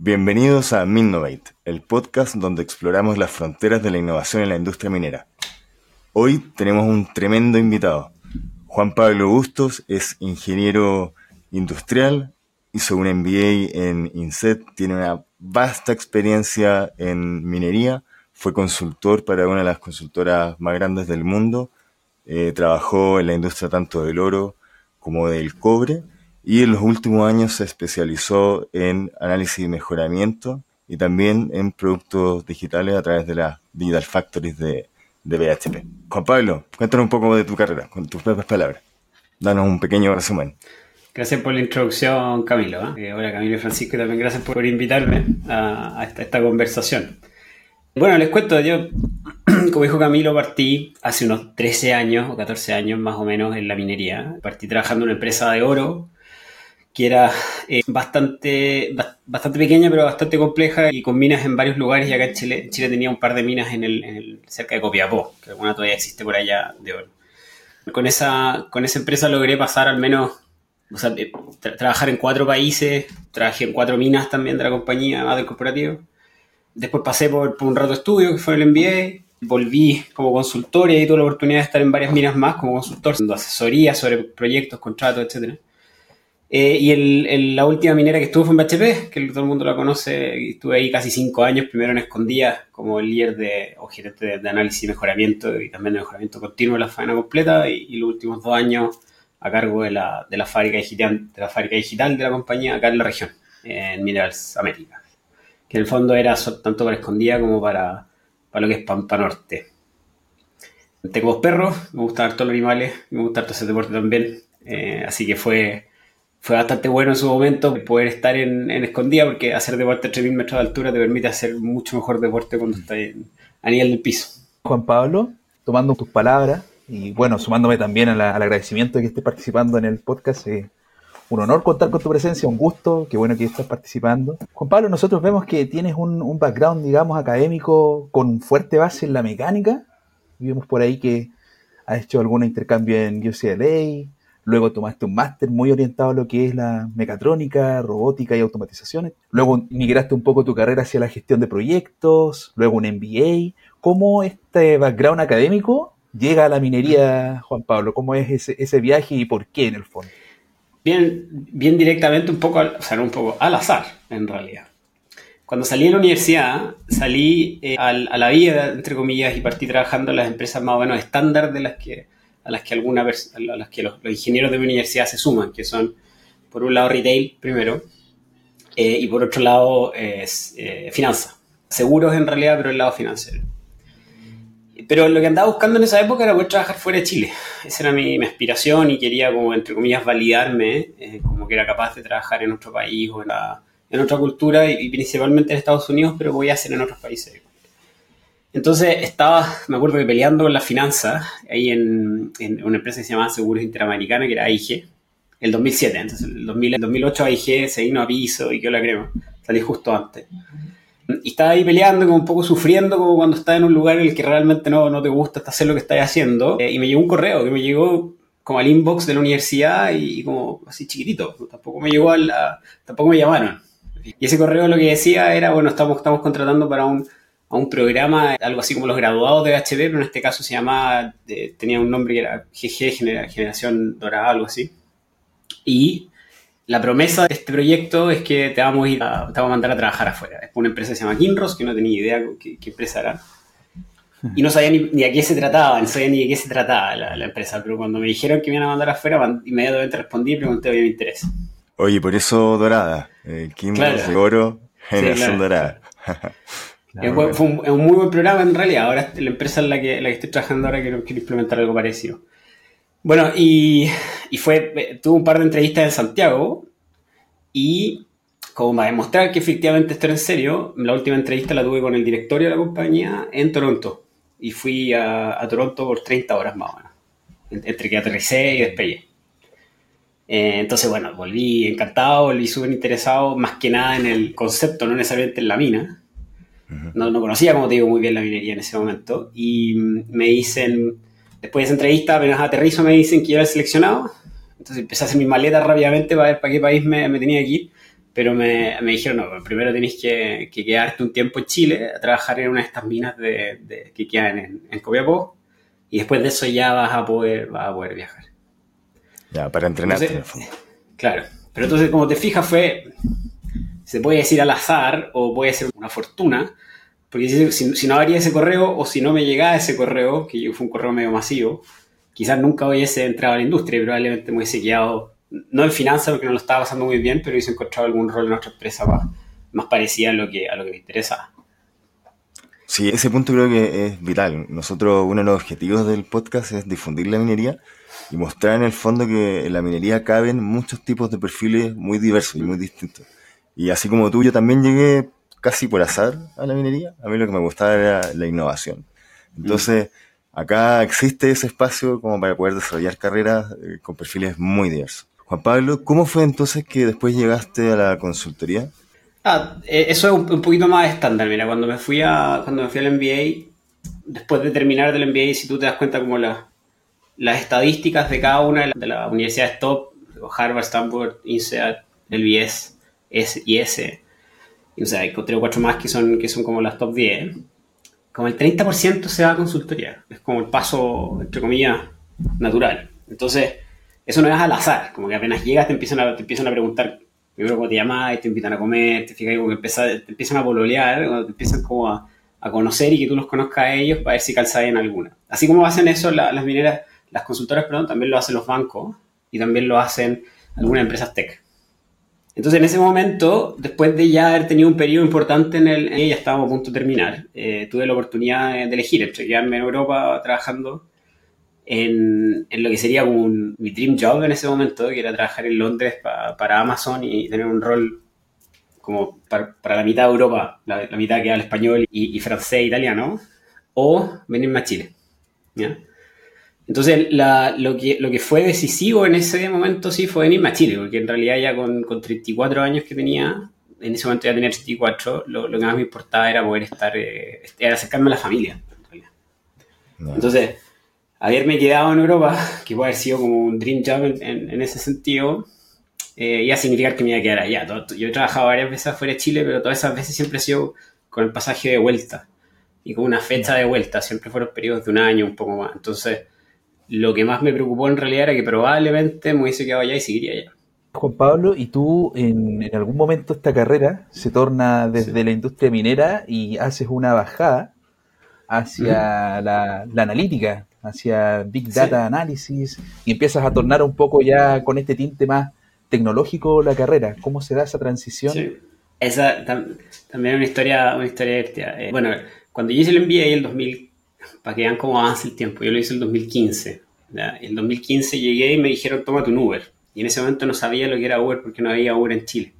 Bienvenidos a Minnovate, el podcast donde exploramos las fronteras de la innovación en la industria minera. Hoy tenemos un tremendo invitado. Juan Pablo Bustos es ingeniero industrial, hizo un MBA en INSET, tiene una vasta experiencia en minería, fue consultor para una de las consultoras más grandes del mundo, eh, trabajó en la industria tanto del oro como del cobre y en los últimos años se especializó en análisis y mejoramiento y también en productos digitales a través de las Digital Factories de, de BHP. Juan Pablo, cuéntanos un poco de tu carrera, con tus propias palabras. Danos un pequeño resumen. Gracias por la introducción, Camilo. ¿eh? Hola, Camilo y Francisco, y también gracias por invitarme a, esta, conversación. Bueno, les cuento, yo, como dijo Camilo, partí hace unos 13 años o 14 años más o menos en la minería. Partí trabajando en una empresa de oro que era eh, bastante, bastante pequeña, pero bastante compleja y con minas en varios lugares. Y acá en Chile, Chile tenía un par de minas en el, cerca de Copiapó, que alguna todavía existe por allá de oro. Con esa, con esa empresa logré pasar al menos, o sea, trabajar en cuatro países, trabajé en cuatro minas también de la compañía, más del corporativo. Después pasé por, un rato de estudio, que fue el MBA, volví como consultor y tuve la oportunidad de estar en varias minas más como consultor, dando asesoría sobre proyectos, contratos, etcétera. Eh, y el, la última minera que estuve fue en BHP, que todo el mundo la conoce. Estuve ahí casi cinco años, primero en Escondida como el líder de, o gerente de, análisis y mejoramiento y también de mejoramiento continuo de la faena completa. Y, los últimos dos años a cargo de la, de la, fábrica digital, de la fábrica digital de la compañía acá en la región, en Minerals América. Que en el fondo era tanto para Escondida como para, para lo que es Pampa Norte. Tengo dos perros, me gustan harto los animales, me gusta harto hacer deporte también. Eh, así que fue fue bastante bueno en su momento poder estar en, en escondida porque hacer deporte a 3.000 metros de altura te permite hacer mucho mejor deporte cuando estás a nivel del piso. Juan Pablo, tomando tus palabras y bueno, sumándome también al agradecimiento de que estés participando en el podcast, eh, un honor contar con tu presencia, un gusto, qué bueno que estés participando. Juan Pablo, nosotros vemos que tienes un, un background, digamos, académico con fuerte base en la mecánica. Vimos por ahí que has hecho algún intercambio en UCLA, Luego tomaste un máster muy orientado a lo que es la mecatrónica, robótica y automatizaciones. Luego migraste un poco tu carrera hacia la gestión de proyectos, luego un MBA. ¿Cómo este background académico llega a la minería, Juan Pablo? ¿Cómo es ese, ese viaje y por qué en el fondo? Bien, bien directamente, un poco, o sea, un poco al azar, en realidad. Cuando salí de la universidad, salí eh, a, a la vida, entre comillas, y partí trabajando en las empresas más o menos estándar de las que a las que, alguna, a las que los, ingenieros de mi universidad se suman, que son, por un lado, retail primero, eh, y por otro lado, es eh, finanza. Seguros en realidad, pero el lado financiero. Pero lo que andaba buscando en esa época era poder trabajar fuera de Chile. Esa era mi, aspiración y quería, como entre comillas, validarme eh, como que era capaz de trabajar en otro país o en, en otra cultura y, y, principalmente en Estados Unidos, pero voy a hacer en otros países. Entonces estaba, me acuerdo que peleando con las finanzas, ahí en, una empresa que se llamaba Seguros Interamericana, que era AIG, el 2007. Entonces, el, 2008 AIG se vino a piso y quedó la crema. Salí justo antes. Y estaba ahí peleando, como un poco sufriendo, como cuando estás en un lugar en el que realmente no, no te gusta hacer lo que estás haciendo. Eh, y me llegó un correo que me llegó como al inbox de la universidad y, como así chiquitito. Tampoco me llegó a la, tampoco me llamaron. Y ese correo lo que decía era, bueno, estamos, estamos contratando para un a un programa, algo así como los graduados de HP, pero en este caso se llamaba, tenía un nombre que era GG, Generación Dorada, algo así. Y la promesa de este proyecto es que te vamos a, ir a, te vamos a mandar a trabajar afuera. Es una empresa que se llama Kinross, que no tenía idea qué, qué empresa era. Y no sabía ni, ni, a qué se trataba, no sabía ni de qué se trataba la, empresa, pero cuando me dijeron que me iban a mandar afuera, inmediatamente respondí y pregunté si me interesa. Oye, por eso Dorada, eh, Kinross, Oro, Generación Dorada. fue, un, muy buen programa en realidad. Ahora la empresa en la que, la que estoy trabajando ahora quiero, quiero implementar algo parecido. Bueno, y, y fue, eh, tuve un par de entrevistas en Santiago y como para demostrar que efectivamente esto era en serio, la última entrevista la tuve con el directorio de la compañía en Toronto. Y fui a, a Toronto por 30 horas más o menos, entre que aterricé y despegué. Eh, entonces, bueno, volví encantado, volví súper interesado, más que nada en el concepto, no necesariamente en la mina no, no, conocía, como te digo, muy bien la minería en ese momento. Y me dicen, después de esa entrevista, apenas aterrizo, me dicen que yo era seleccionado. Entonces empecé a hacer mis maletas rápidamente para ver para qué país me, me tenía que ir. pero me, me dijeron, no, primero tenéis que, que, quedarte un tiempo en Chile a trabajar en una de estas minas de, de que quedan en, en Copiapó y después de eso ya vas a poder, vas a poder viajar. Ya, para entrenarte. claro, pero entonces como te fijas fue, se puede decir al azar o puede ser una fortuna, porque si, no habría ese correo o si no me llegaba ese correo, que fue un correo medio masivo, quizás nunca hubiese entrado a la industria y probablemente me hubiese quedado no en finanzas porque no lo estaba pasando muy bien, pero hice encontrado algún rol en nuestra empresa más, más a lo, que, a lo que me interesa. Sí, ese punto creo que es vital. Nosotros, uno de los objetivos del podcast es difundir la minería y mostrar en el fondo que en la minería caben muchos tipos de perfiles muy diversos y muy distintos. Y así como tú, yo también llegué casi por azar a la minería. A mí lo que me gustaba era la innovación. Entonces, acá existe ese espacio como para poder desarrollar carreras eh, con perfiles muy diversos. Juan Pablo, ¿cómo fue entonces que después llegaste a la consultoría? Ah, eh, eso es un, poquito más estándar. Mira, cuando me fui a cuando me fui al MBA, después de terminar del MBA, si tú te das cuenta como las estadísticas de cada una de las universidades top, Harvard, Stanford, INSEAD, el BS, S y S, y, o sea, hay tres o cuatro más que son, que son como las top 10, como el 30% se va a consultoría. Es como el paso, entre comillas, natural. Entonces, eso no es al azar, como que apenas llegas te empiezan a, te empiezan a preguntar primero cómo te llamas, te invitan a comer, te fijas como que te empiezan a pololear, te empiezan como a, a, conocer y que tú los conozcas a ellos para ver si calzas en alguna. Así como hacen eso las mineras, las consultoras, perdón, también lo hacen los bancos y también lo hacen algunas empresas tech. Entonces, en ese momento, después de ya haber tenido un periodo importante en el, ya estábamos a punto de terminar, eh, tuve la oportunidad de elegir entre quedarme en Europa trabajando en, en, lo que sería un, mi dream job en ese momento, que era trabajar en Londres para Amazon y tener un rol como para, para la mitad de Europa, la, mitad que habla español y, y, francés e italiano, o venirme a Chile. ¿ya? Entonces, la, lo, que, lo que fue decisivo en ese momento sí fue venirme a Chile, porque en realidad ya con, con 34 años que tenía, en ese momento ya tenía 34, lo, lo que más me importaba era poder estar, eh, era acercarme a la familia. Entonces, haberme quedado en Europa, que puede haber sido como un dream job en, en, ese sentido, eh, iba a significar que me iba a quedar allá. Yo he trabajado varias veces afuera de Chile, pero todas esas veces siempre ha sido con el pasaje de vuelta y con una fecha de vuelta. Siempre fueron periodos de un año, un poco más. Entonces, lo que más me preocupó en realidad era que probablemente me hubiese quedado allá y seguiría allá. Juan Pablo, ¿y tú en, en algún momento esta carrera se torna desde sí. la industria minera y haces una bajada hacia la, la, analítica, hacia Big Data sí. Analysis y empiezas a tornar un poco ya con este tinte más tecnológico la carrera? ¿Cómo se da esa transición? Sí. Esa tam, también es una historia, una historia divertida. Eh, bueno, cuando yo hice el MBA en el 2000, para que vean cómo avanza el tiempo, yo lo hice en el 2015. ¿ya? En el 2015 llegué y me dijeron, tómate un Uber. Y en ese momento no sabía lo que era Uber porque no había Uber en Chile.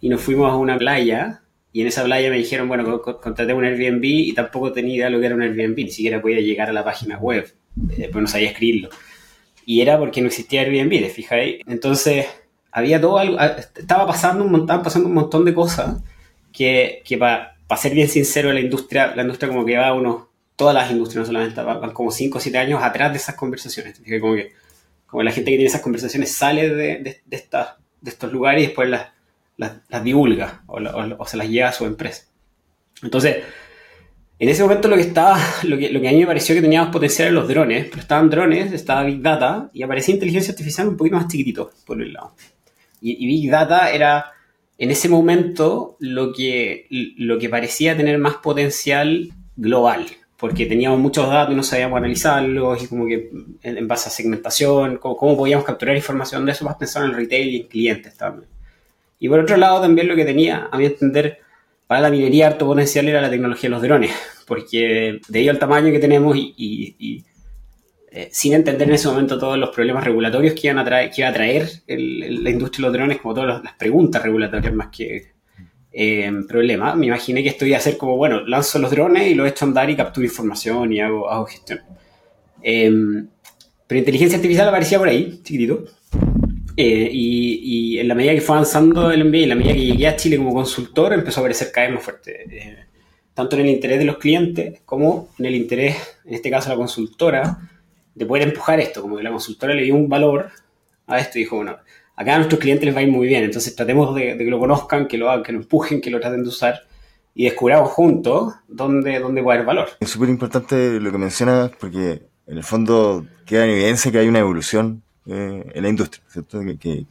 Y nos fuimos a una playa y en esa playa me dijeron, bueno, contraté un Airbnb y tampoco tenía idea de lo que era un Airbnb, ni siquiera podía llegar a la página web, después no sabía escribirlo. Y era porque no existía Airbnb, ¿te fijáis? Entonces, había todo algo, estaba pasando un montón, pasando un montón de cosas que, que para pa ser bien sincero, la industria, la industria como que va unos, todas las industrias, no solamente, van como 5 o 7 años atrás de esas conversaciones. Como que como la gente que tiene esas conversaciones sale de, de, de, esta, de estos lugares y después las, las, las divulga o, o, o, se las lleva a su empresa. Entonces, en ese momento lo que estaba, lo que, lo que a mí me pareció que teníamos potencial eran los drones, pero estaban drones, estaba Big Data y aparecía inteligencia artificial un poquito más chiquitito por el lado. Y, y Big Data era en ese momento lo que, lo que parecía tener más potencial global, porque teníamos muchos datos y no sabíamos analizarlos y como que en, base a segmentación, cómo, cómo, podíamos capturar información de eso, más pensar en retail y en clientes también. Y por otro lado también lo que tenía, a mi entender, para la minería harto potencial era la tecnología de los drones, porque debido al tamaño que tenemos y, eh, sin entender en ese momento todos los problemas regulatorios que, iban a traer, que iba a traer la industria de los drones, como todas las preguntas regulatorias más que eh, problema, me imaginé que esto iba a ser como, bueno, lanzo los drones y los echo a andar y capturo información y hago, hago gestión. Eh, pero inteligencia artificial aparecía por ahí, chiquitito. Eh, y, y, en la medida que fue avanzando el MBA, en la medida que llegué a Chile como consultor, empezó a aparecer cada vez más fuerte. Eh, tanto en el interés de los clientes como en el interés, en este caso, de la consultora, de poder empujar esto. Como que la consultora le dio un valor a esto y dijo, bueno, acá a nuestros clientes les va a ir muy bien. Entonces tratemos de, que lo conozcan, que lo hagan, que lo empujen, que lo traten de usar y descubramos juntos dónde, dónde puede haber valor. Es súper importante lo que mencionas porque en el fondo queda en evidencia que hay una evolución eh, en la industria, ¿cierto? Que,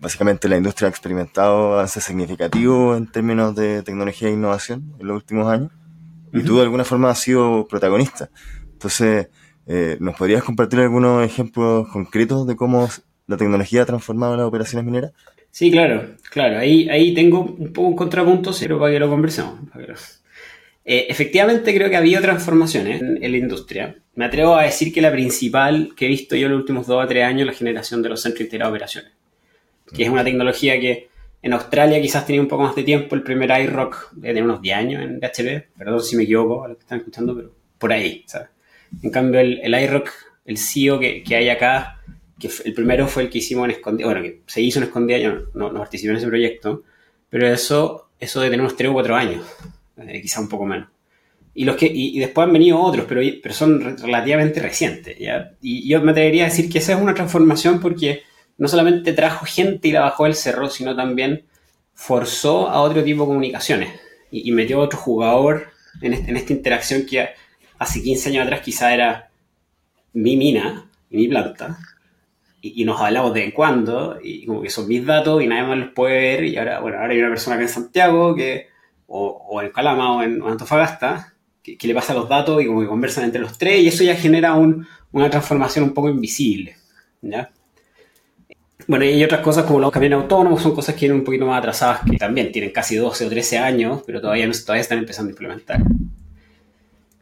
básicamente la industria ha experimentado avances significativos en términos de tecnología e innovación en los últimos años y tú de alguna forma has sido protagonista. Entonces, eh, ¿nos podrías compartir algunos ejemplos concretos de cómo la tecnología ha transformado las operaciones mineras? Sí, claro, claro. Ahí, ahí tengo un poco un contrapunto, pero para que lo conversemos. Eh, efectivamente creo que ha habido transformaciones en, la industria. Me atrevo a decir que la principal que he visto yo en los últimos dos o tres años es la generación de los centros integrados de operaciones, que es una tecnología que en Australia quizás tenía un poco más de tiempo, el primer iRock de unos 10 años en PHP, perdón si me equivoco a los que están escuchando, pero por ahí, ¿sabes? En cambio el, el iRock, el CEO que, que hay acá, que el primero fue el que hicimos en Escondida, bueno, que se hizo en Escondida, yo no, no, participé en ese proyecto, pero eso, eso de tener unos 3 o 4 años, eh, quizá un poco menos. Y, los que, y, después han venido otros, pero, pero son relativamente recientes. ¿ya? Y yo me atrevería a decir que esa es una transformación porque no solamente trajo gente y la bajó del cerro, sino también forzó a otro tipo de comunicaciones y, metió a otro jugador en, este, en esta interacción que hace 15 años atrás quizá era mi mina y mi planta, y, nos hablamos de vez en cuando, y como que son mis datos y nadie más los puede ver, y ahora, bueno, ahora hay una persona acá en Santiago, que, o, en Calama o en, Antofagasta, que, le pasa los datos y como que conversan entre los tres, y eso ya genera un, una transformación un poco invisible, ¿ya? Bueno, y otras cosas como los camiones autónomos, son cosas que vienen un poquito más atrasadas, que también tienen casi 12 o 13 años, pero todavía, no, todavía están empezando a implementar.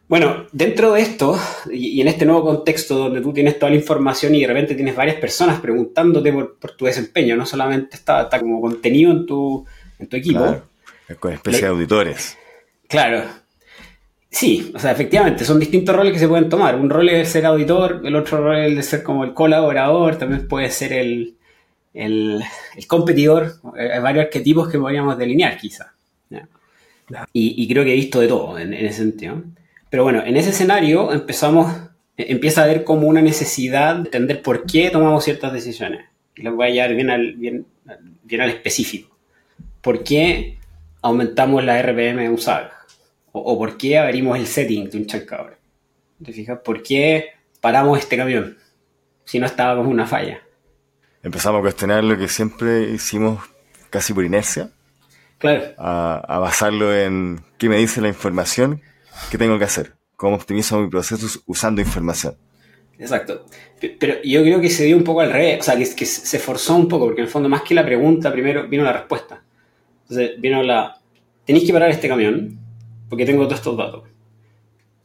Bueno, dentro de esto y, en este nuevo contexto donde tú tienes toda la información y de repente tienes varias personas preguntándote por, tu desempeño, no solamente está, como contenido en tu, en tu equipo. Claro, con especie de auditores. Claro. Sí, o sea, efectivamente, son distintos roles que se pueden tomar. Un rol es ser auditor, el otro rol es de ser como el colaborador, también puede ser el, el, competidor. Hay varios arquetipos que podríamos delinear, quizá. Y, creo que he visto de todo en ese sentido. Pero bueno, en ese escenario empezamos, eh, empieza a haber como una necesidad de entender por qué tomamos ciertas decisiones. Y les voy a llevar bien al, bien, bien al específico. ¿Por qué aumentamos la RPM usada? O, o por qué abrimos el setting de un chancador. ¿Te fijas? ¿Por qué paramos este camión? Si no estaba como una falla. Empezamos a cuestionar lo que siempre hicimos casi por inercia. Claro. A, a basarlo en qué me dice la información ¿Qué tengo que hacer? ¿Cómo optimizo mi proceso usando información? Exacto. Pero yo creo que se dio un poco al revés, o sea, que, que se forzó un poco, porque en el fondo más que la pregunta, primero vino la respuesta. Entonces vino la, tenéis que parar este camión, porque tengo todos estos datos.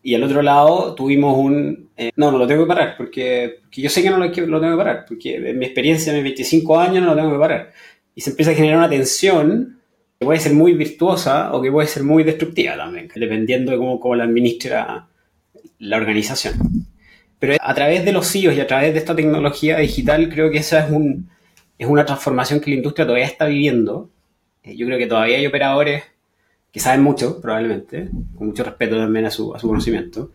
Y al otro lado tuvimos un, eh, no, no lo tengo que parar, porque, yo sé que no lo, lo, tengo que parar, porque en mi experiencia, en mis 25 años, no lo tengo que parar. Y se empieza a generar una tensión que puede ser muy virtuosa o que puede ser muy destructiva también, dependiendo de cómo, cómo la administra la organización. Pero a través de los CIOs e y a través de esta tecnología digital, creo que esa es, un, es una transformación que la industria todavía está viviendo. Eh, yo creo que todavía hay operadores que saben mucho, probablemente, con mucho respeto también a su, a su conocimiento,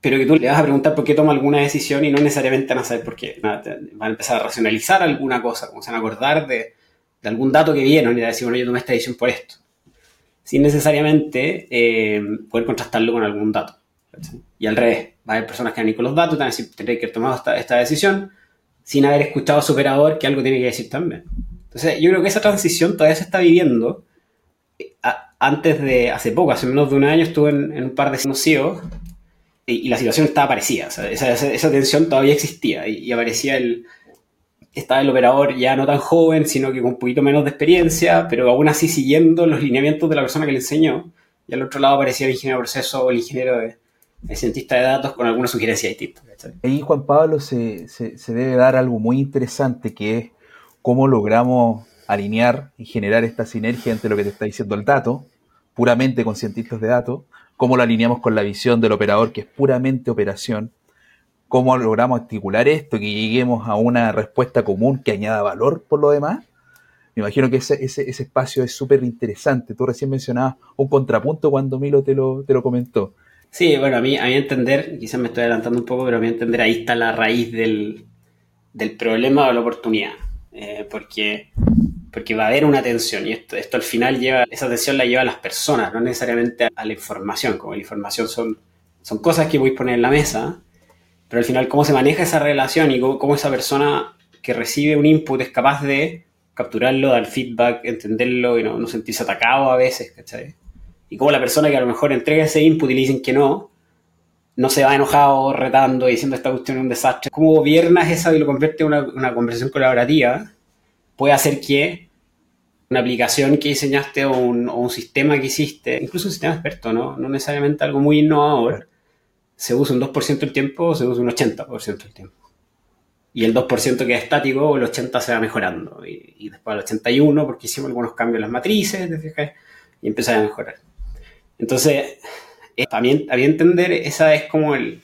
pero que tú le vas a preguntar por qué toma alguna decisión y no necesariamente van a saber por qué. Van a empezar a racionalizar alguna cosa, van a acordar de, de algún dato que vieron y de decir, bueno, yo tomé esta decisión por esto. Sin necesariamente eh, poder contrastarlo con algún dato. Y al revés, va a haber personas que van a con los datos y van a decir, que haber tomado esta, decisión sin haber escuchado a su operador que algo tiene que decir también. Entonces, yo creo que esa transición todavía se está viviendo. antes de, hace poco, hace menos de un año, estuve en, un par de CEOs y, la situación estaba parecida. esa, tensión todavía existía y aparecía el, estaba el operador ya no tan joven, sino que con un poquito menos de experiencia, pero aún así siguiendo los lineamientos de la persona que le enseñó. Y al otro lado aparecía el ingeniero de proceso o el ingeniero de, el de datos con alguna sugerencia distinta. Ahí, Juan Pablo, se, se, debe dar algo muy interesante que es cómo logramos alinear y generar esta sinergia entre lo que te está diciendo el dato, puramente con cientistas de datos, cómo lo alineamos con la visión del operador, que es puramente operación, cómo logramos articular esto, que lleguemos a una respuesta común que añada valor por lo demás. Me imagino que ese, ese, espacio es súper interesante. Tú recién mencionabas un contrapunto cuando Milo te lo, te lo comentó. Sí, bueno, a mí, a mí entender, quizás me estoy adelantando un poco, pero a mí entender ahí está la raíz del, del problema o la oportunidad. eh, porque, porque va a haber una tensión y esto, esto al final lleva, esa tensión la lleva a las personas, no necesariamente a, la información, como la información son, son cosas que voy a poner en la mesa, pero al final cómo se maneja esa relación y cómo, esa persona que recibe un input es capaz de capturarlo, dar feedback, entenderlo y no, no sentirse atacado a veces, ¿cachai? Y cómo la persona que a lo mejor entrega ese input y le dicen que no, no se va enojado, retando diciendo esta cuestión es un desastre. ¿Cómo gobiernas eso y lo convierte en una, conversación colaborativa? Puede hacer que una aplicación que diseñaste o un, sistema que hiciste, incluso un sistema experto, ¿no? no necesariamente algo muy innovador, se usa un 2% del tiempo o se usa un 80% del tiempo. Y el 2% que es estático, el 80% se va mejorando. Y, después el 81% porque hicimos algunos cambios en las matrices, Y empieza a mejorar. Entonces, también había entender, esa es como el,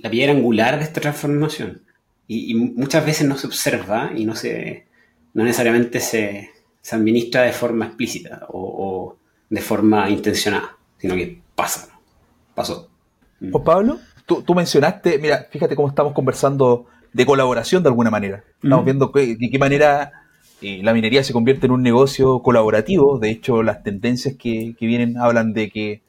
la piedra angular de esta transformación. Y, muchas veces no se observa y no, se, no necesariamente se, se administra de forma explícita o, de forma intencionada, sino que pasa, pasó. Juan Pablo, tú, tú, mencionaste, mira, fíjate cómo estamos conversando de colaboración de alguna manera. Estamos viendo de qué manera eh, la minería se convierte en un negocio colaborativo. De hecho, las tendencias que, que vienen hablan de que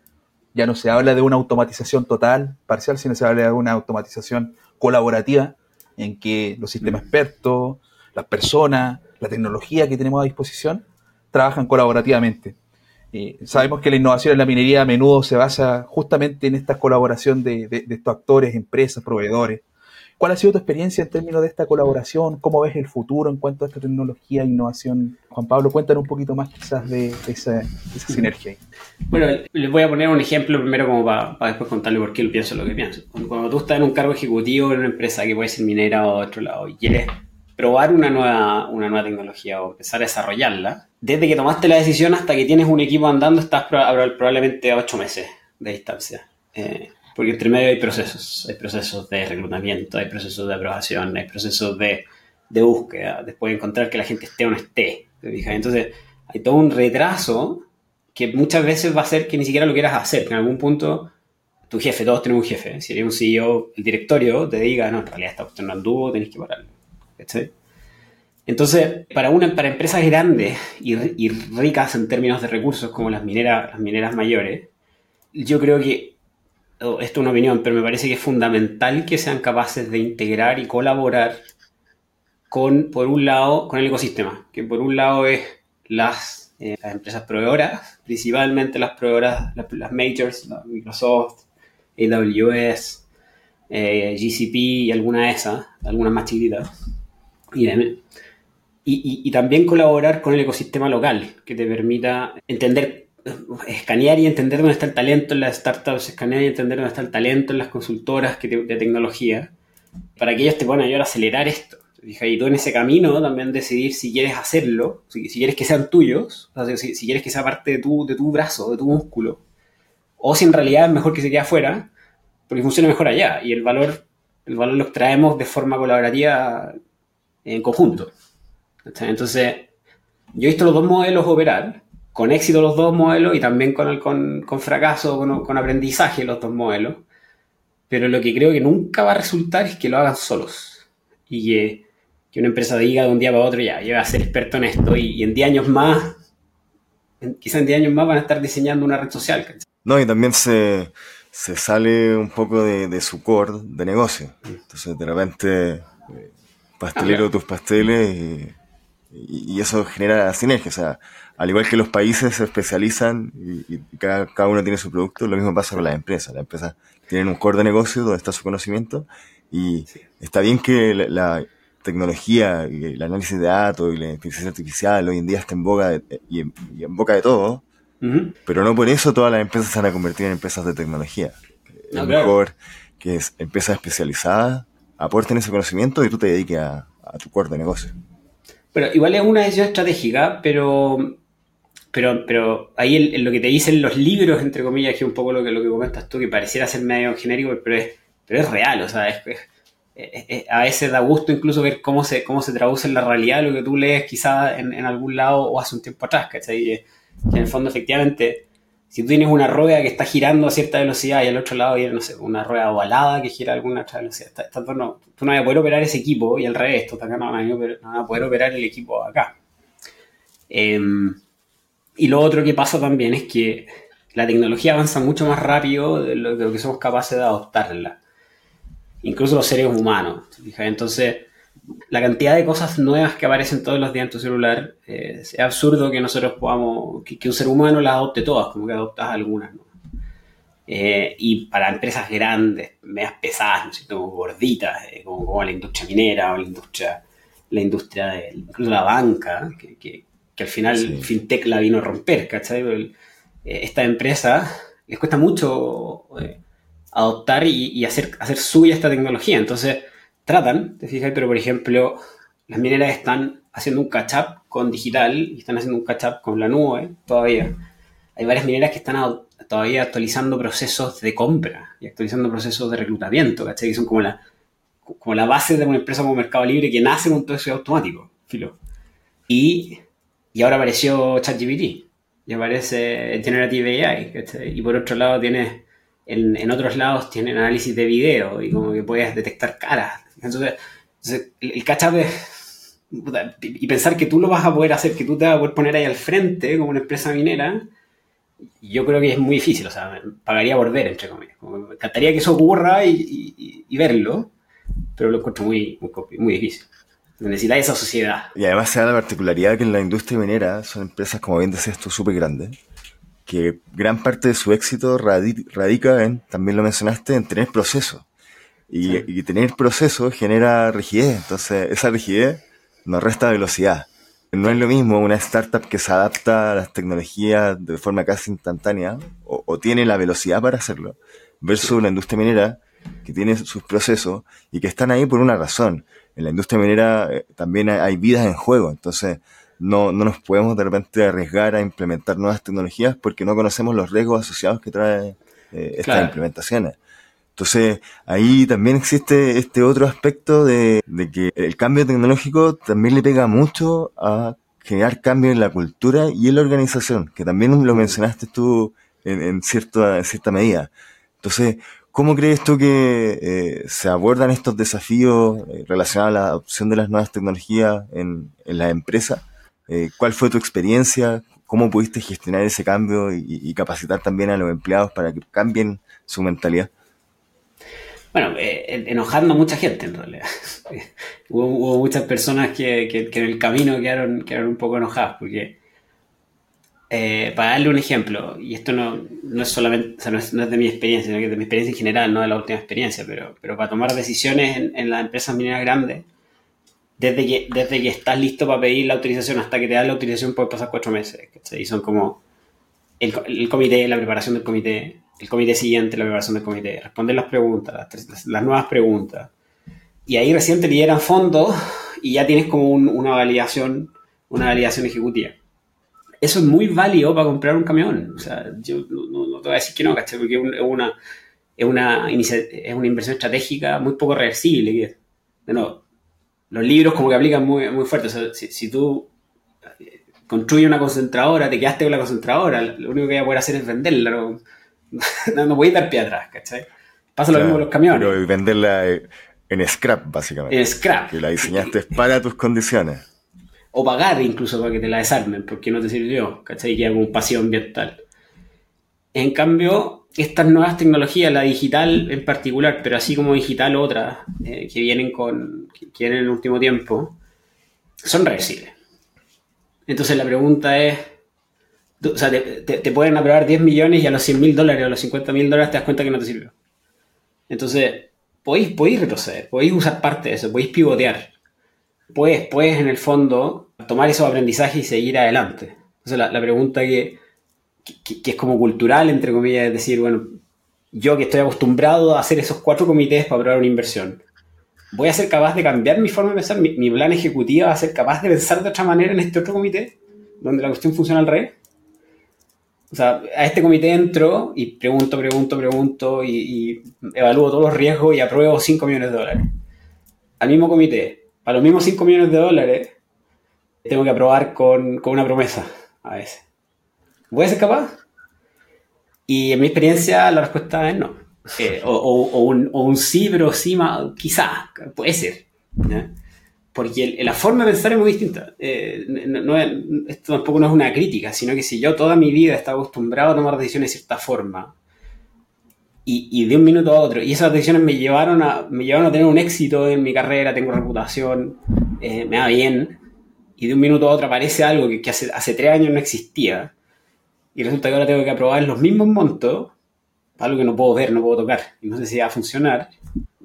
ya no se habla de una automatización total, parcial, sino se habla de una automatización colaborativa en que los sistemas mm. expertos, las personas, la tecnología que tenemos a disposición trabajan colaborativamente. Eh, sabemos que la innovación en la minería a menudo se basa justamente en esta colaboración de, de estos actores, empresas, proveedores, ¿Cuál ha sido tu experiencia en términos de esta colaboración? ¿Cómo ves el futuro en cuanto a esta tecnología e innovación? Juan Pablo, cuéntanos un poquito más quizás de, esa, sinergia. Bueno, les voy a poner un ejemplo primero como para, después contarle por qué lo pienso lo que pienso. Cuando, tú estás en un cargo ejecutivo en una empresa que puede ser minera o de otro lado y quieres probar una nueva, una nueva tecnología o empezar a desarrollarla, desde que tomaste la decisión hasta que tienes un equipo andando estás probablemente a ocho meses de distancia. Eh, porque entre medio hay procesos, hay procesos de reclutamiento, hay procesos de aprobación, hay procesos de, de búsqueda, después de encontrar que la gente esté o no esté. Entonces, hay todo un retraso que muchas veces va a hacer que ni siquiera lo quieras hacer, en algún punto tu jefe, todos tenemos un jefe, si eres un CEO, el directorio te diga, no, en realidad está cuestión no anduvo, tenés que pararlo. Entonces, para, una, para empresas grandes y, ricas en términos de recursos como las mineras, las mineras mayores, yo creo que esto es una opinión, pero me parece que es fundamental que sean capaces de integrar y colaborar con, por un lado, con el ecosistema, que por un lado es las, eh, empresas proveedoras, principalmente las proveedoras, las, majors, Microsoft, AWS, eh, GCP y alguna de esas, algunas más chiquitas, y, y, y también colaborar con el ecosistema local, que te permita entender escanear y entender dónde está el talento en las startups, escanear y entender dónde está el talento en las consultoras de tecnología, para que ellos te puedan ayudar a acelerar esto. Y tú en ese camino también decidir si quieres hacerlo, si, quieres que sean tuyos, si, quieres que sea parte de tu, de tu brazo, de tu músculo, o si en realidad es mejor que se quede afuera, porque funciona mejor allá. Y el valor, el valor lo traemos de forma colaborativa en conjunto. Entonces, yo he visto los dos modelos operar con éxito los dos modelos y también con, el, con, con fracaso, con, con, aprendizaje los dos modelos. Pero lo que creo que nunca va a resultar es que lo hagan solos. Y que, que una empresa diga de un día para otro, ya, yo voy a ser experto en esto y, en 10 años más, quizás en 10 años más van a estar diseñando una red social. No, y también se, se sale un poco de, de, su core de negocio. Entonces, de repente, pastelero ah, tus pasteles y, y, eso genera sinergia. O sea, al igual que los países se especializan y, cada, uno tiene su producto, lo mismo pasa con las empresas. Las empresas tienen un core de negocio donde está su conocimiento y está bien que la, tecnología y el análisis de datos y la inteligencia artificial hoy en día está en boca y, en, boca de todo, pero no por eso todas las empresas se van a convertir en empresas de tecnología. es mejor que es, empresas especializadas aporten ese conocimiento y tú te dediques a, a tu core de negocio. Pero igual es una decisión estratégica, pero pero, pero ahí en, lo que te dicen los libros, entre comillas, que es un poco lo que, lo que comentas tú, que pareciera ser medio genérico, pero es, pero es real, o sea, es, a veces da gusto incluso ver cómo se, cómo se traduce en la realidad lo que tú lees quizás en, en algún lado o hace un tiempo atrás, ¿cachai? Que, en el fondo efectivamente, Si tú tienes una rueda que está girando a cierta velocidad y al otro lado hay, no sé, una rueda ovalada que gira a alguna otra velocidad, no, tú no vas a poder operar ese equipo y al revés, tú acá no van, a, poder operar el equipo acá. Em, y lo otro que pasa también es que la tecnología avanza mucho más rápido de lo, que somos capaces de adoptarla. Incluso los seres humanos. Entonces, la cantidad de cosas nuevas que aparecen todos los días en tu celular, eh, es absurdo que nosotros podamos, que, un ser humano las adopte todas, como que adoptas algunas. Eh, y para empresas grandes, medias pesadas, ¿no? gorditas, eh, como, la industria minera o la industria, la industria de, incluso la banca, que, al final FinTech la vino a romper, ¿cachai? esta empresa les cuesta mucho adoptar y, y, hacer, hacer suya esta tecnología. Entonces, tratan, te fijas, pero por ejemplo, las mineras están haciendo un catch-up con digital y están haciendo un catch-up con la nube todavía. Hay varias mineras que están todavía actualizando procesos de compra y actualizando procesos de reclutamiento, ¿cachai? Que son como la, como la base de una empresa como Mercado Libre que nace con todo eso automático, filo. Y, y ahora apareció ChatGPT y aparece Generative AI, ¿cachai? Y por otro lado tienes, en, en otros lados tienen análisis de video y como que puedes detectar caras entonces, el catch y pensar que tú lo vas a poder hacer, que tú te vas a poder poner ahí al frente como una empresa minera, yo creo que es muy difícil, o sea, pagaría por ver, entre comillas. me encantaría que eso ocurra y, verlo, pero lo encuentro muy, muy, difícil. Necesita esa sociedad. Y además se da la particularidad que en la industria minera son empresas, como bien decías tú, súper grandes, que gran parte de su éxito radica en, también lo mencionaste, en tener procesos. Y, tener proceso genera rigidez, entonces esa rigidez nos resta velocidad. No es lo mismo una startup que se adapta a las tecnologías de forma casi instantánea o, tiene la velocidad para hacerlo, versus una industria minera que tiene sus procesos y que están ahí por una razón. En la industria minera eh, también hay, vidas en juego, entonces no, no nos podemos de repente arriesgar a implementar nuevas tecnologías porque no conocemos los riesgos asociados que trae eh, estas implementaciones. Entonces, ahí también existe este otro aspecto de, que el cambio tecnológico también le pega mucho a generar cambios en la cultura y en la organización, que también lo mencionaste tú en, cierta, cierta medida. Entonces, ¿cómo crees tú que eh, se abordan estos desafíos eh, relacionados a la adopción de las nuevas tecnologías en, en la empresa? Eh, ¿Cuál fue tu experiencia? ¿Cómo pudiste gestionar ese cambio y capacitar también a los empleados para que cambien su mentalidad? Bueno, eh, enojando a mucha gente en realidad. hubo, muchas personas que, que, en el camino quedaron, quedaron un poco enojadas porque, eh, para darle un ejemplo, y esto no, no es solamente, o sea, no, es, de mi experiencia, sino que de mi experiencia en general, no de la última experiencia, pero, pero para tomar decisiones en, en las empresas mineras grandes, desde que, desde que estás listo para pedir la autorización hasta que te dan la autorización puede pasar cuatro meses. Y son como el, el comité, la preparación del comité, el comité siguiente, la preparación del comité, responder las preguntas, las, nuevas preguntas. Y ahí recién te lideran fondos y ya tienes como una validación, una validación ejecutiva. Eso es muy válido para comprar un camión. O sea, yo no, te voy a decir que no, ¿cachai? Porque es una, es una, es una inversión estratégica muy poco reversible. Bueno, los libros como que aplican muy, muy fuerte. O sea, si, si, tú construyes una concentradora, te quedaste con la concentradora, lo único que voy a poder hacer es venderla. ¿no? no, no voy a dar pie atrás, ¿cachai? Pasa lo mismo con los camiones. Pero venderla en scrap, básicamente. En scrap. Que la diseñaste para tus condiciones. O pagar incluso para que te la desarmen, porque no te sirvió, ¿cachai? Que hago un pasión ambiental. En cambio, estas nuevas tecnologías, la digital en particular, pero así como digital otras, eh, que vienen con, que vienen en el último tiempo, son reversibles. Entonces la pregunta es, o sea, te, pueden aprobar 10 millones y a los 100 mil dólares o a los 50 mil dólares te das cuenta que no te sirvió. Entonces, podéis, podéis retroceder, podéis usar parte de eso, podéis pivotear. Puedes, puedes en el fondo tomar esos aprendizajes y seguir adelante. Entonces, la, pregunta que, que, es como cultural, entre comillas, es decir, bueno, yo que estoy acostumbrado a hacer esos cuatro comités para aprobar una inversión, ¿voy a ser capaz de cambiar mi forma de pensar? ¿Mi, mi plan ejecutivo va a ser capaz de pensar de otra manera en este otro comité? Donde la cuestión funciona al revés. O sea, a este comité entro y pregunto, pregunto, pregunto y, evalúo todos los riesgos y apruebo 5 millones de dólares. Al mismo comité, para los mismos 5 millones de dólares, tengo que aprobar con, una promesa a veces. ¿Voy a ser capaz? Y en mi experiencia la respuesta es no. Eh, o, un, o, un, sí, pero sí, quizá, puede ser. Porque la forma de pensar es muy distinta. Eh, no, esto tampoco no es una crítica, sino que si yo toda mi vida he estado acostumbrado a tomar decisiones de cierta forma, y, y, de un minuto a otro, y esas decisiones me llevaron a, me llevaron a tener un éxito en mi carrera, tengo reputación, eh, me va bien, y de un minuto a otro aparece algo que, que hace, hace tres años no existía, y resulta que ahora tengo que aprobar los mismos montos, algo que no puedo ver, no puedo tocar, y no sé si va a funcionar,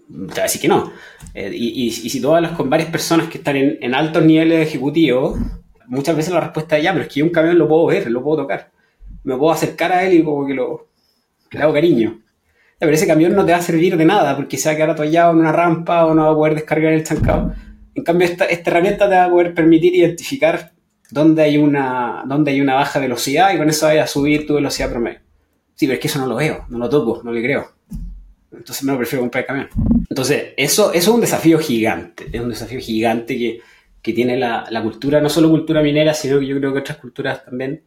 te voy a decir que no. Eh, y, si tú hablas con varias personas que están en, altos niveles ejecutivos, muchas veces la respuesta es ya, pero es que yo un camión lo puedo ver, lo puedo tocar. Me puedo acercar a él y como que lo, le hago cariño. Pero ese camión no te va a servir de nada porque se va a quedar atollado en una rampa o no va a poder descargar el chancado. En cambio, esta, esta herramienta te va a poder permitir identificar dónde hay una, dónde hay una baja velocidad y con eso vas a subir tu velocidad promedio. Sí, pero es que eso no lo veo, no lo toco, no le creo. Entonces me lo prefiero comprar camión. Entonces, eso, eso es un desafío gigante. Es un desafío gigante que, que tiene la, la, cultura, no solo cultura minera, sino que yo creo que otras culturas también.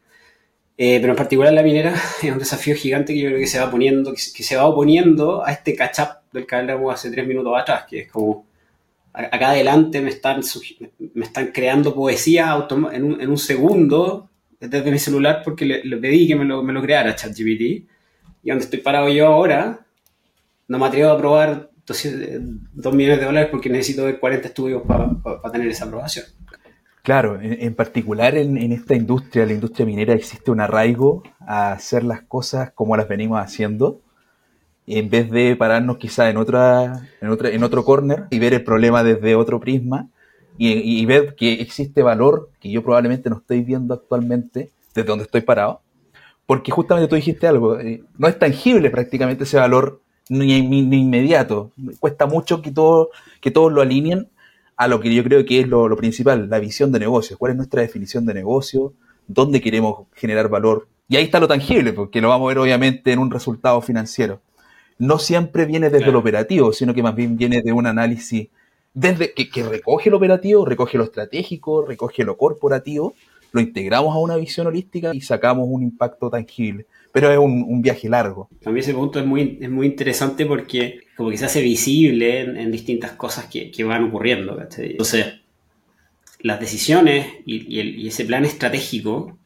Eh, pero en particular la minera es un desafío gigante que yo creo que se va poniendo, que, se va oponiendo a este catch-up del que hablamos hace tres minutos atrás, que es como acá adelante me están, me están creando poesía en un, en un segundo desde mi celular porque le, pedí que me lo, me lo creara ChatGPT. Y donde estoy parado yo ahora, no me atrevo a aprobar 2 millones de dólares porque necesito ver 40 estudios para tener esa aprobación. Claro, en, particular en, esta industria, la industria minera, existe un arraigo a hacer las cosas como las venimos haciendo, en vez de pararnos quizá en, otra, en, otra, en otro corner y ver el problema desde otro prisma y, y, ver que existe valor que yo probablemente no estoy viendo actualmente desde donde estoy parado, porque justamente tú dijiste algo, eh, no es tangible prácticamente ese valor ni, ni, inmediato. Cuesta mucho que, todo, que todos lo alineen a lo que yo creo que es lo, principal, la visión de negocio. ¿Cuál es nuestra definición de negocio? ¿Dónde queremos generar valor? Y ahí está lo tangible, porque lo vamos a ver obviamente en un resultado financiero. No siempre viene desde el operativo, sino que más bien viene de un análisis desde que, que recoge lo operativo, recoge lo estratégico, recoge lo corporativo, lo integramos a una visión holística y sacamos un impacto tangible pero es un, viaje largo. También ese punto es muy, es muy interesante porque como que se hace visible en, distintas cosas que, que, van ocurriendo. Entonces, las decisiones y, ese plan estratégico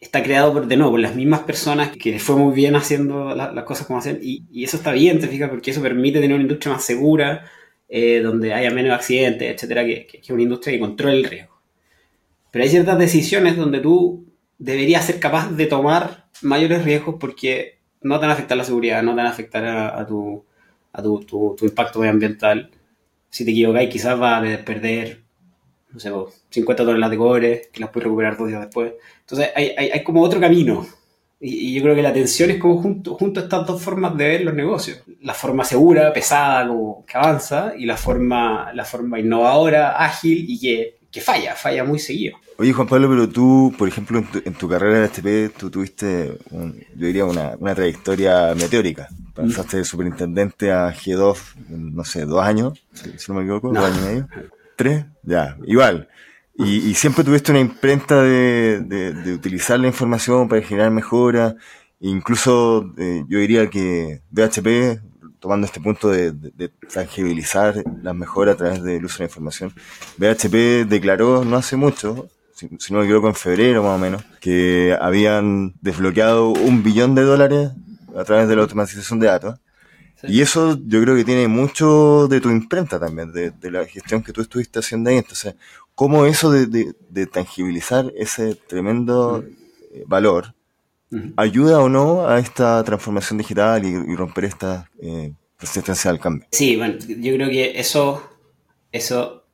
está creado por, de nuevo por las mismas personas que fue muy bien haciendo las cosas como hacen y, y, eso está bien, te fijas, porque eso permite tener una industria más segura, eh, donde haya menos accidentes, etcétera, que, que, que una industria que controle el riesgo. Pero hay ciertas decisiones donde tú deberías ser capaz de tomar mayores riesgos porque no te van a afectar la seguridad, no te van a afectar a, tu, a tu, tu, impacto medioambiental. Si te equivocas, quizás vas a perder, no sé, 50 toneladas de cobre, que las puedes recuperar dos días después. Entonces, hay, hay, hay como otro camino. Y, yo creo que la atención es como junto, junto a estas dos formas de ver los negocios. La forma segura, pesada, como que avanza, y la forma, la forma innovadora, ágil y que, que falla, falla muy seguido. Oye, Juan Pablo, pero tú, por ejemplo, en tu, carrera de STP, tú tuviste, yo diría, una, una trayectoria meteórica. Pasaste de superintendente a G2, no sé, dos años, si, no me equivoco, dos años y medio. ¿Tres? Ya, igual. Y, y siempre tuviste una imprenta de, de, utilizar la información para generar mejoras. Incluso eh, yo diría que BHP, tomando este punto de, de, tangibilizar las mejoras a través del uso de la información, BHP declaró no hace mucho si, no me equivoco, en febrero más o menos, que habían desbloqueado un billón de dólares a través de la automatización de datos. Y eso yo creo que tiene mucho de tu imprenta también, de, la gestión que tú estuviste haciendo ahí. Entonces, ¿cómo eso de, tangibilizar ese tremendo ayuda o no a esta transformación digital y, romper esta eh, resistencia al cambio? Sí, bueno, yo creo que eso, eso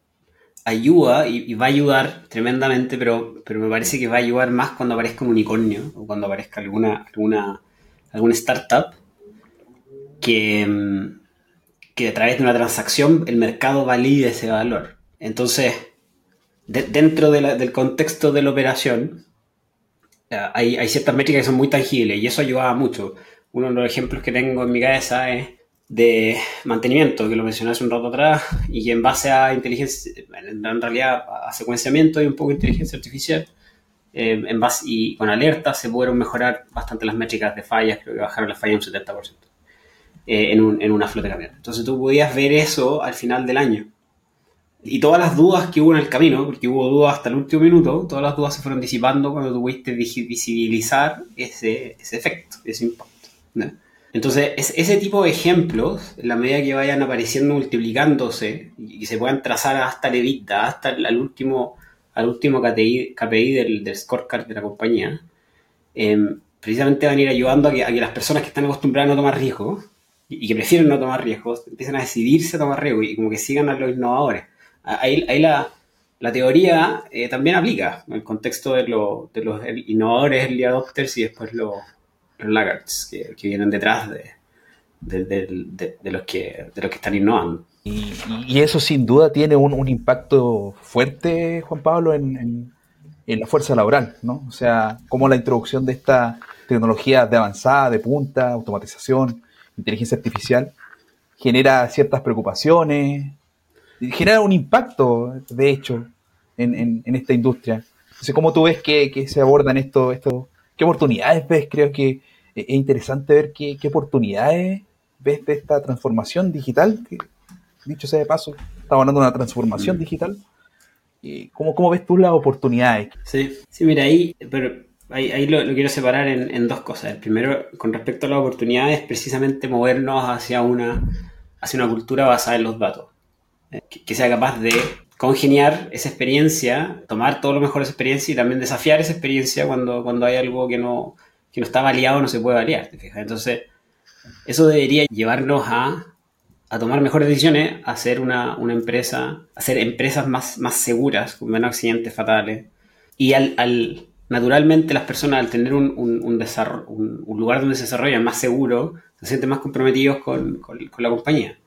ayuda y, va a ayudar tremendamente, pero, pero me parece que va a ayudar más cuando aparezca un unicornio o cuando aparezca alguna, alguna, alguna startup que, que a través de una transacción el mercado valide ese valor. Entonces, dentro del contexto de la operación, hay, hay ciertas métricas que son muy tangibles y eso ayudaba mucho. Uno de los ejemplos que tengo en mi cabeza es de mantenimiento, que lo mencioné hace un rato atrás, y que en base a inteligencia, en realidad a secuenciamiento y un poco de inteligencia artificial, eh, en base, y con alertas se pudieron mejorar bastante las métricas de fallas, creo que bajaron las fallas un 70% eh, en, un, en una flota de camiones. Entonces tú podías ver eso al final del año. Y todas las dudas que hubo en el camino, porque hubo dudas hasta el último minuto, todas las dudas se fueron disipando cuando tuviste visibilizar ese, ese efecto, ese impacto. Entonces, ese tipo de ejemplos, en la medida que vayan apareciendo, multiplicándose y que se puedan trazar hasta el EBITDA, hasta el, último, al último KPI, del, del, scorecard de la compañía, em, precisamente van a ir ayudando a que, a que, las personas que están acostumbradas a no tomar riesgos y, que prefieren no tomar riesgos, empiecen a decidirse a tomar riesgos y como que sigan a los innovadores. Ahí, ahí la, la, teoría eh, también aplica en el contexto de, de los innovadores, early adopters y después los los laggards que, vienen detrás de, de, los que, de los que están innovando. Y, y eso sin duda tiene un, un impacto fuerte, Juan Pablo, en, en, la fuerza laboral, ¿no? O sea, como la introducción de esta tecnología de avanzada, de punta, automatización, inteligencia artificial, genera ciertas preocupaciones, genera un impacto, de hecho, en, en, esta industria. Entonces, ¿cómo tú ves que, que se abordan esto, esto, qué oportunidades ves? Creo que es interesante ver qué, oportunidades ves de esta transformación digital. Que, dicho sea de paso, estamos hablando de una transformación mm. digital. ¿Cómo, ¿Cómo ves tú las oportunidades? Sí, sí mira, ahí, pero ahí, lo, quiero separar en, dos cosas. El primero, con respecto a las oportunidades, precisamente movernos hacia una, hacia una cultura basada en los datos. Eh, que, sea capaz de congeniar esa experiencia, tomar todo lo mejor de esa experiencia y también desafiar esa experiencia cuando, cuando hay algo que no, que no está valiado no se puede variar, ¿te fijas? Entonces, eso debería llevarnos a, a tomar mejores decisiones, a hacer una, una, empresa, hacer empresas más, más seguras, con menos accidentes fatales. Y al, al naturalmente las personas al tener un, un, un, un, lugar donde se desarrollan más seguro, se sienten más comprometidos con, con, la compañía.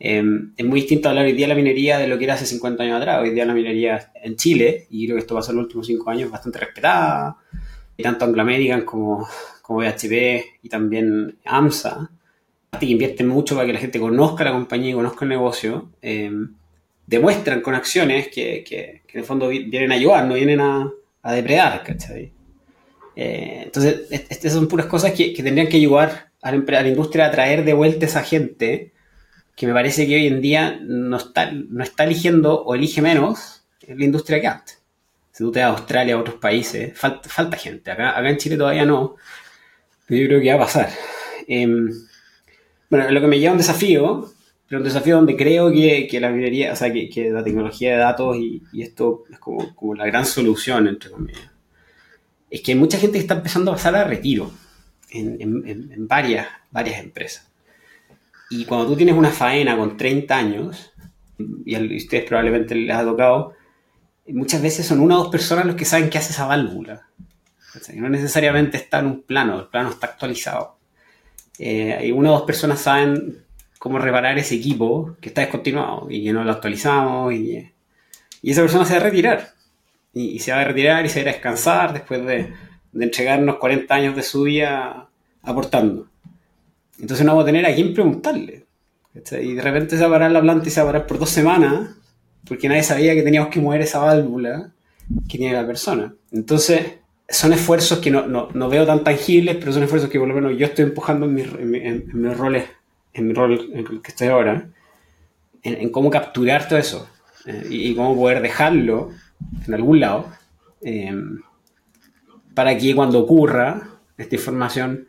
Em, es muy distinto hablar hoy día de la minería de lo que era hace 50 años atrás. Hoy día la minería en Chile, y creo que esto pasó en los últimos 5 años, bastante respetada tanto Anglo American como, como BHP y también AMSA, que invierten mucho para que la gente conozca la compañía y conozca el negocio, em, demuestran con acciones que, que, en el fondo vienen a ayudar, no vienen a, a depredar, ¿cachai? Eh, entonces, estas son puras cosas que, que tendrían que ayudar a la, a la, industria a traer de vuelta esa gente que me parece que hoy en día no está, no está eligiendo o elige menos la industria que antes si tú te vas a Australia, a otros países, falta, falta gente. Acá, acá en Chile todavía no, pero yo creo que va a pasar. Em, bueno, lo que me lleva a un desafío, pero un desafío donde creo que, que la minería, o sea, que, que, la tecnología de datos y, esto es como, como, la gran solución, entre comillas, es que hay mucha gente que está empezando a pasar a retiro en, en, en varias, varias empresas. Y cuando tú tienes una faena con 30 años, y a ustedes probablemente les ha tocado, muchas veces son una o dos personas los que saben qué hace esa válvula. No necesariamente está en un plano, el plano está actualizado. Eh, y una o dos personas saben cómo reparar ese equipo que está descontinuado y que no lo actualizamos y, y esa persona se va a retirar. Y, se va a retirar y se va a descansar después de, de entregarnos 40 años de su vida aportando. Entonces no vamos a tener a quién preguntarle. Y de repente se va a parar la planta y se va a parar por dos semanas porque nadie sabía que teníamos que mover esa válvula que tiene la persona. Entonces, son esfuerzos que no, no, no veo tan tangibles, pero son esfuerzos que por lo menos yo estoy empujando en, mi, en, mis roles, en mi rol en el que estoy ahora, en, cómo capturar todo eso eh, y, cómo poder dejarlo en algún lado eh, para que cuando ocurra esta información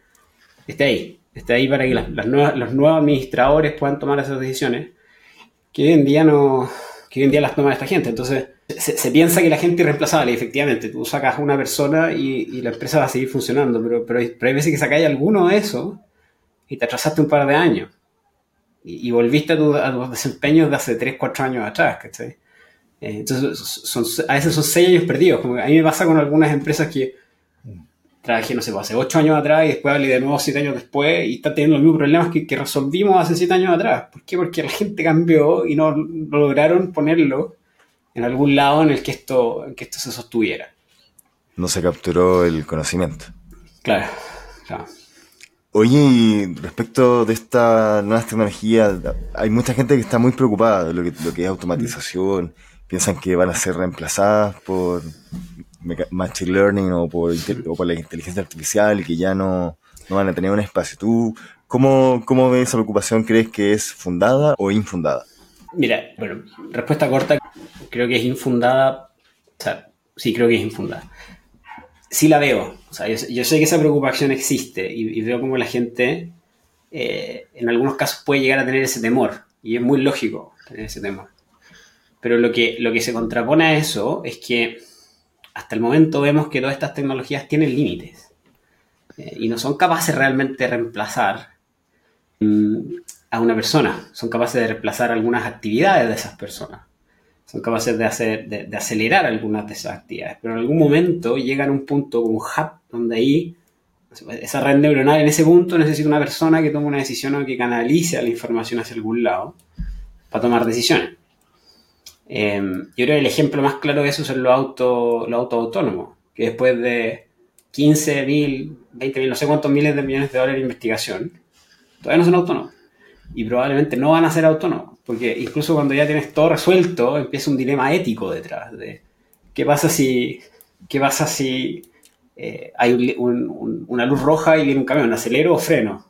esté ahí, esté ahí para que las, nuevas, los nuevos administradores puedan tomar esas decisiones que hoy en día no, que hoy en día las toma esta gente. Entonces, se, piensa que la gente es irreemplazable, efectivamente, tú sacas una persona y, la empresa va a seguir funcionando, pero, pero, hay, veces que sacáis alguno de eso y te atrasaste un par de años y, volviste a, tu, a, tus desempeños de hace 3, 4 años atrás, ¿cachai? Eh, entonces, son, a veces son 6 años perdidos. Como a mí me pasa con algunas empresas que trabajé, no sé, pues, hace 8 años atrás y después hablé de nuevo 7 años después y está teniendo los mismos problemas que, que resolvimos hace 7 años atrás. ¿Por qué? Porque la gente cambió y no, lograron ponerlo en algún lado en el que esto, en que esto se sostuviera. No se capturó el conocimiento. Claro, claro. Oye, respecto de esta nuevas tecnologías, hay mucha gente que está muy preocupada de lo que, lo que es automatización. Piensan que van a ser reemplazadas por machine learning o por, por la inteligencia artificial y que ya no, no van a tener un espacio. ¿Tú cómo, cómo ves esa preocupación? ¿Crees que es fundada o infundada? Mira, bueno, respuesta corta, creo que es infundada. O sea, sí, creo que es infundada. Sí la veo. O sea, yo, sé que esa preocupación existe y, veo como la gente eh, en algunos casos puede llegar a tener ese temor. Y es muy lógico tener ese temor. Pero lo que, lo que se contrapone a eso es que hasta el momento vemos que todas estas tecnologías tienen límites eh, y no son capaces realmente de reemplazar mm, a una persona, son capaces de reemplazar algunas actividades de esas personas, son capaces de, hacer, de, acelerar algunas de esas actividades, pero en algún momento llegan a un punto, un hub, donde ahí esa red neuronal en ese punto necesita una persona que tome una decisión o que canalice la información hacia algún lado para tomar decisiones. Em, yo creo que el ejemplo más claro de eso son los autos los auto autónomos, que después de 15 mil, 20 mil, no sé cuántos miles de millones de dólares de investigación, todavía no son autónomos. Y probablemente no van a ser autónomos, porque incluso cuando ya tienes todo resuelto, empieza un dilema ético detrás de qué pasa si, qué pasa si eh, hay una luz roja y viene un camión, ¿acelero o freno?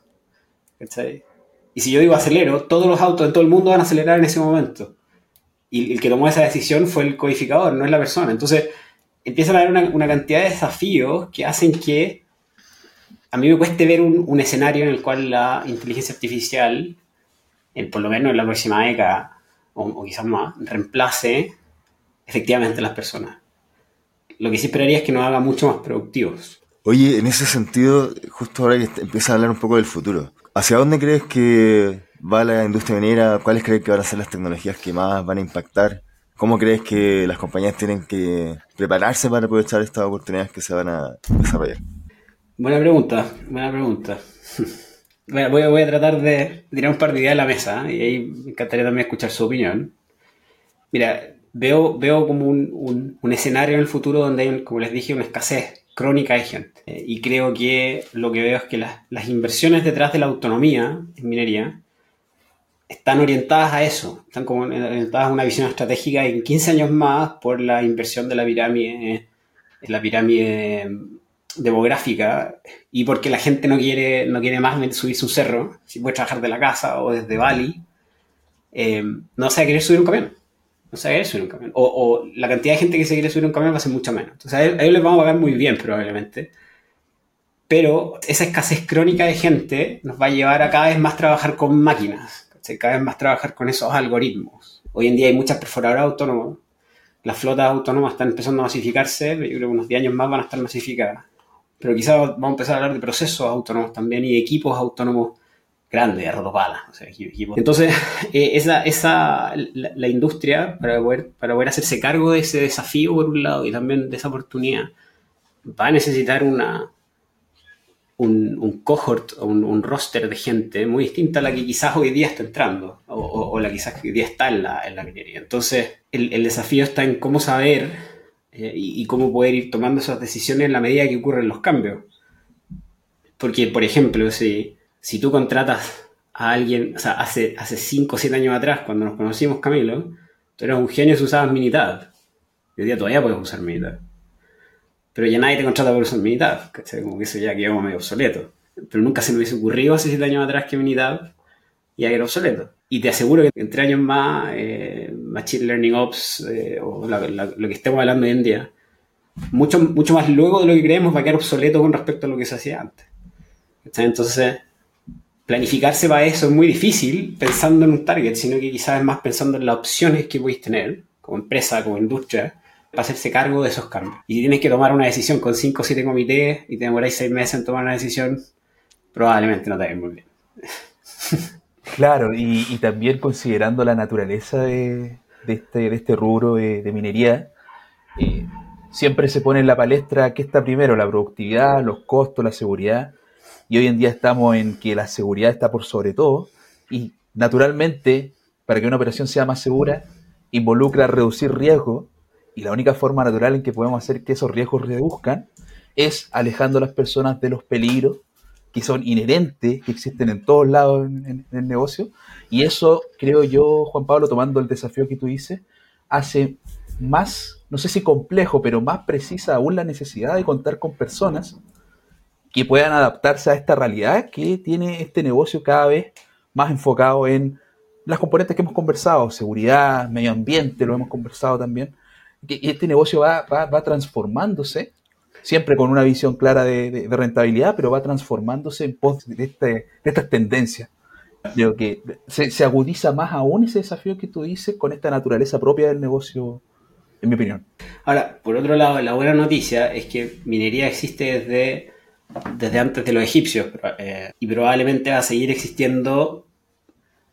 Y si yo digo acelero, todos los autos de todo el mundo van a acelerar en ese momento y el que tomó esa decisión fue el codificador, no es la persona. Entonces, empiezan a haber una, cantidad de desafíos que hacen que a mí me cueste ver un, escenario en el cual la inteligencia artificial, en, por lo menos en la próxima década, o, quizás más, reemplace efectivamente a las personas. Lo que sí esperaría es que nos haga mucho más productivos. Oye, en ese sentido, justo ahora que empieza a hablar un poco del futuro, ¿hacia dónde crees que va la industria minera? ¿Cuáles crees que van a ser las tecnologías que más van a impactar? ¿Cómo crees que las compañías tienen que prepararse para aprovechar estas oportunidades que se van a desarrollar? Buena pregunta, buena pregunta. Bueno, voy, a, tratar de tirar un par de ideas a la mesa ¿eh? y ahí me encantaría también escuchar su opinión. Mira, veo, veo como un, escenario en el futuro donde hay, como les dije, una escasez crónica de gente. Eh, y creo que lo que veo es que las, las inversiones detrás de la autonomía en minería están orientadas a eso, están como orientadas a una visión estratégica en 15 años más por la inversión de la pirámide, en la pirámide demográfica y porque la gente no quiere, no quiere más subirse un cerro, si puede trabajar de la casa o desde Bali, eh, no se va a querer subir un camión. No se va a querer subir un camión. O, la cantidad de gente que se quiere subir un camión va a ser mucho menos. Entonces a ellos les vamos a pagar muy bien probablemente. Pero esa escasez crónica de gente nos va a llevar a cada vez más trabajar con máquinas cada vez más trabajar con esos algoritmos. Hoy en día hay muchas perforadoras autónomas. Las flotas autónomas están empezando a masificarse, yo creo que unos 10 años más van a estar masificadas. Pero quizás vamos a empezar a hablar de procesos autónomos también y equipos autónomos grandes, a rotopalas. Entonces, eh, esa, esa, la, industria, para poder, para poder hacerse cargo de ese desafío por un lado y también de esa oportunidad, va a necesitar una, un, cohort o un, roster de gente muy distinta a la que quizás hoy día está entrando o, la quizás que hoy día está en la, en la minería. Entonces, el, desafío está en cómo saber eh, y, cómo poder ir tomando esas decisiones en la medida que ocurren los cambios. Porque, por ejemplo, si, si tú contratas a alguien, o sea, hace 5 o 7 años atrás, cuando nos conocimos, Camilo, tú eras un genio si usabas Minitab. Hoy día todavía puedes usar Minitab pero ya nadie te contrata por usar Minitab, ¿cachai? Como que eso ya quedó medio obsoleto. Pero nunca se me hubiese ocurrido hace siete años atrás que Minitab ya era obsoleto. Y te aseguro que entre años más, eh, Machine Learning Ops, eh, o lo que estemos hablando hoy en día, mucho, mucho más luego de lo que creemos va a quedar obsoleto con respecto a lo que se hacía antes. Entonces, planificarse para eso es muy difícil pensando en un target, sino que quizás es más pensando en las opciones que podéis tener como empresa, como industria, para hacerse cargo de esos cambios. Y si tienes que tomar una decisión con 5 o 7 comités y te demoráis 6 meses en tomar una decisión, probablemente no te vaya muy bien. Claro, y, también considerando la naturaleza de, este, de este rubro de, minería, eh, siempre se pone en la palestra qué está primero, la productividad, los costos, la seguridad. Y hoy en día estamos en que la seguridad está por sobre todo. Y naturalmente, para que una operación sea más segura, involucra reducir riesgo y la única forma natural en que podemos hacer que esos riesgos reduzcan es alejando a las personas de los peligros que son inherentes, que existen en todos lados en, el negocio. Y eso, creo yo, Juan Pablo, tomando el desafío que tú dices, hace más, no sé si complejo, pero más precisa aún la necesidad de contar con personas que puedan adaptarse a esta realidad que tiene este negocio cada vez más enfocado en las componentes que hemos conversado, seguridad, medio ambiente, lo hemos conversado también, este negocio va, va, transformándose, siempre con una visión clara de, rentabilidad, pero va transformándose en pos de, este, de estas tendencias. Creo que se, agudiza más aún ese desafío que tú dices con esta naturaleza propia del negocio, en mi opinión. Ahora, por otro lado, la buena noticia es que minería existe desde, desde antes de los egipcios eh, y probablemente va a seguir existiendo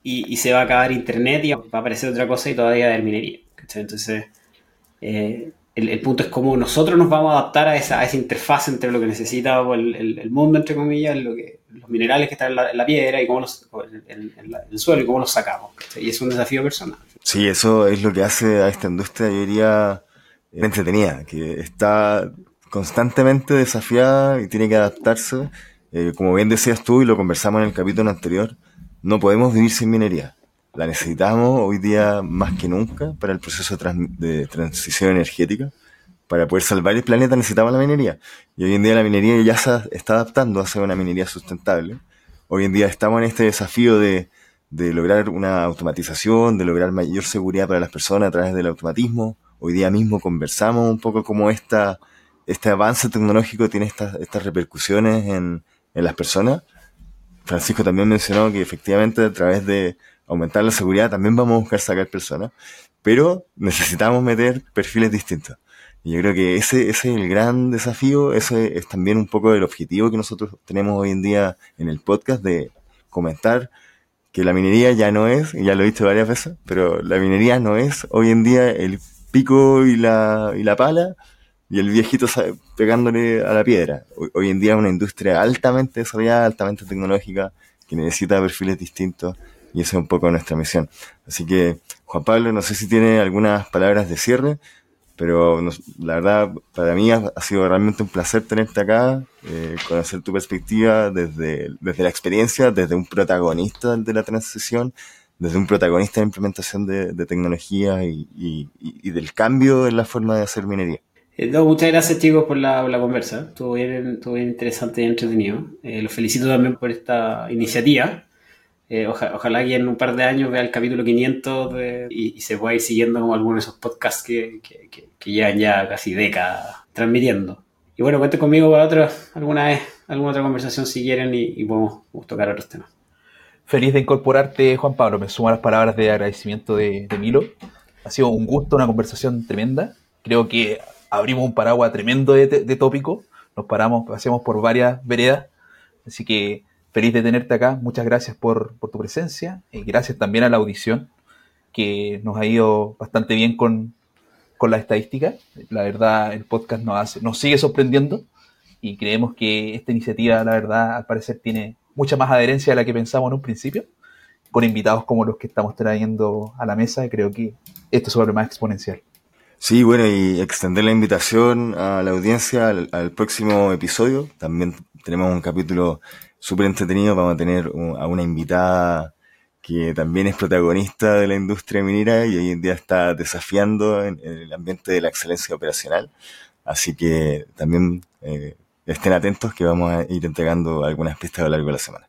y, se va a acabar Internet y va a aparecer otra cosa y todavía va a haber minería. Entonces, eh, el, punto es cómo nosotros nos vamos a adaptar a esa, esa interfaz entre lo que necesita el, mundo, entre comillas, lo que, los minerales que están en la, piedra y cómo en, el suelo y cómo los sacamos. Y es un desafío personal. Sí, eso es lo que hace a esta industria, yo diría, entretenida, que está constantemente desafiada y tiene que adaptarse. Eh, como bien decías tú y lo conversamos en el capítulo anterior, no podemos vivir sin minería. La necesitamos hoy día más que nunca para el proceso de, transición energética. Para poder salvar el planeta necesitamos la minería. Y hoy en día la minería ya se está adaptando a ser una minería sustentable. Hoy en día estamos en este desafío de, de lograr una automatización, de lograr mayor seguridad para las personas a través del automatismo. Hoy día mismo conversamos un poco cómo esta, este avance tecnológico tiene estas, estas repercusiones en, en las personas Francisco también mencionó que efectivamente a través de aumentar la seguridad también vamos a buscar sacar personas, pero necesitamos meter perfiles distintos. Y yo creo que ese, es el gran desafío, ese es también un poco el objetivo que nosotros tenemos hoy en día en el podcast de comentar que la minería ya no es, ya lo he visto varias veces, pero la minería no es hoy en día el pico y la, y la pala, y el viejito pegándole a la piedra. Hoy, en día es una industria altamente desarrollada, altamente tecnológica, que necesita perfiles distintos y esa es un poco nuestra misión. Así que, Juan Pablo, no sé si tiene algunas palabras de cierre, pero la verdad, para mí ha, sido realmente un placer tenerte acá, eh, conocer tu perspectiva desde, desde la experiencia, desde un protagonista de la transición, desde un protagonista de implementación de, tecnología y, y del cambio en la forma de hacer minería. Eh, muchas gracias chicos por la, conversa, estuvo bien, estuvo bien interesante y entretenido. Eh, los felicito también por esta iniciativa. Eh, ojalá que en un par de años vea el capítulo 500 y, se pueda ir siguiendo como algunos de esos podcasts que, que, llevan ya casi décadas transmitiendo. Y bueno, cuenten conmigo para otra, alguna vez, alguna otra conversación si quieren y, podemos tocar otros temas. Feliz de incorporarte, Juan Pablo. Me sumo a las palabras de agradecimiento de, de Milo. Ha sido un gusto, una conversación tremenda. Creo que abrimos un paraguas tremendo de, tópico, nos paramos, pasemos por varias veredas, así que feliz de tenerte acá, muchas gracias por, tu presencia. Y gracias también a la audición, que nos ha ido bastante bien con, la estadística, la verdad el podcast nos, hace, nos sigue sorprendiendo. Y creemos que esta iniciativa, la verdad, al parecer tiene mucha más adherencia de la que pensamos en un principio, con invitados como los que estamos trayendo a la mesa, y creo que esto se vuelve más exponencial. Sí, bueno, y extender la invitación a la audiencia al, próximo episodio. También tenemos un capítulo súper entretenido. Vamos a tener a una invitada que también es protagonista de la industria minera y hoy en día está desafiando en, el ambiente de la excelencia operacional. Así que también eh, estén atentos que vamos a ir entregando algunas pistas a lo largo de la semana.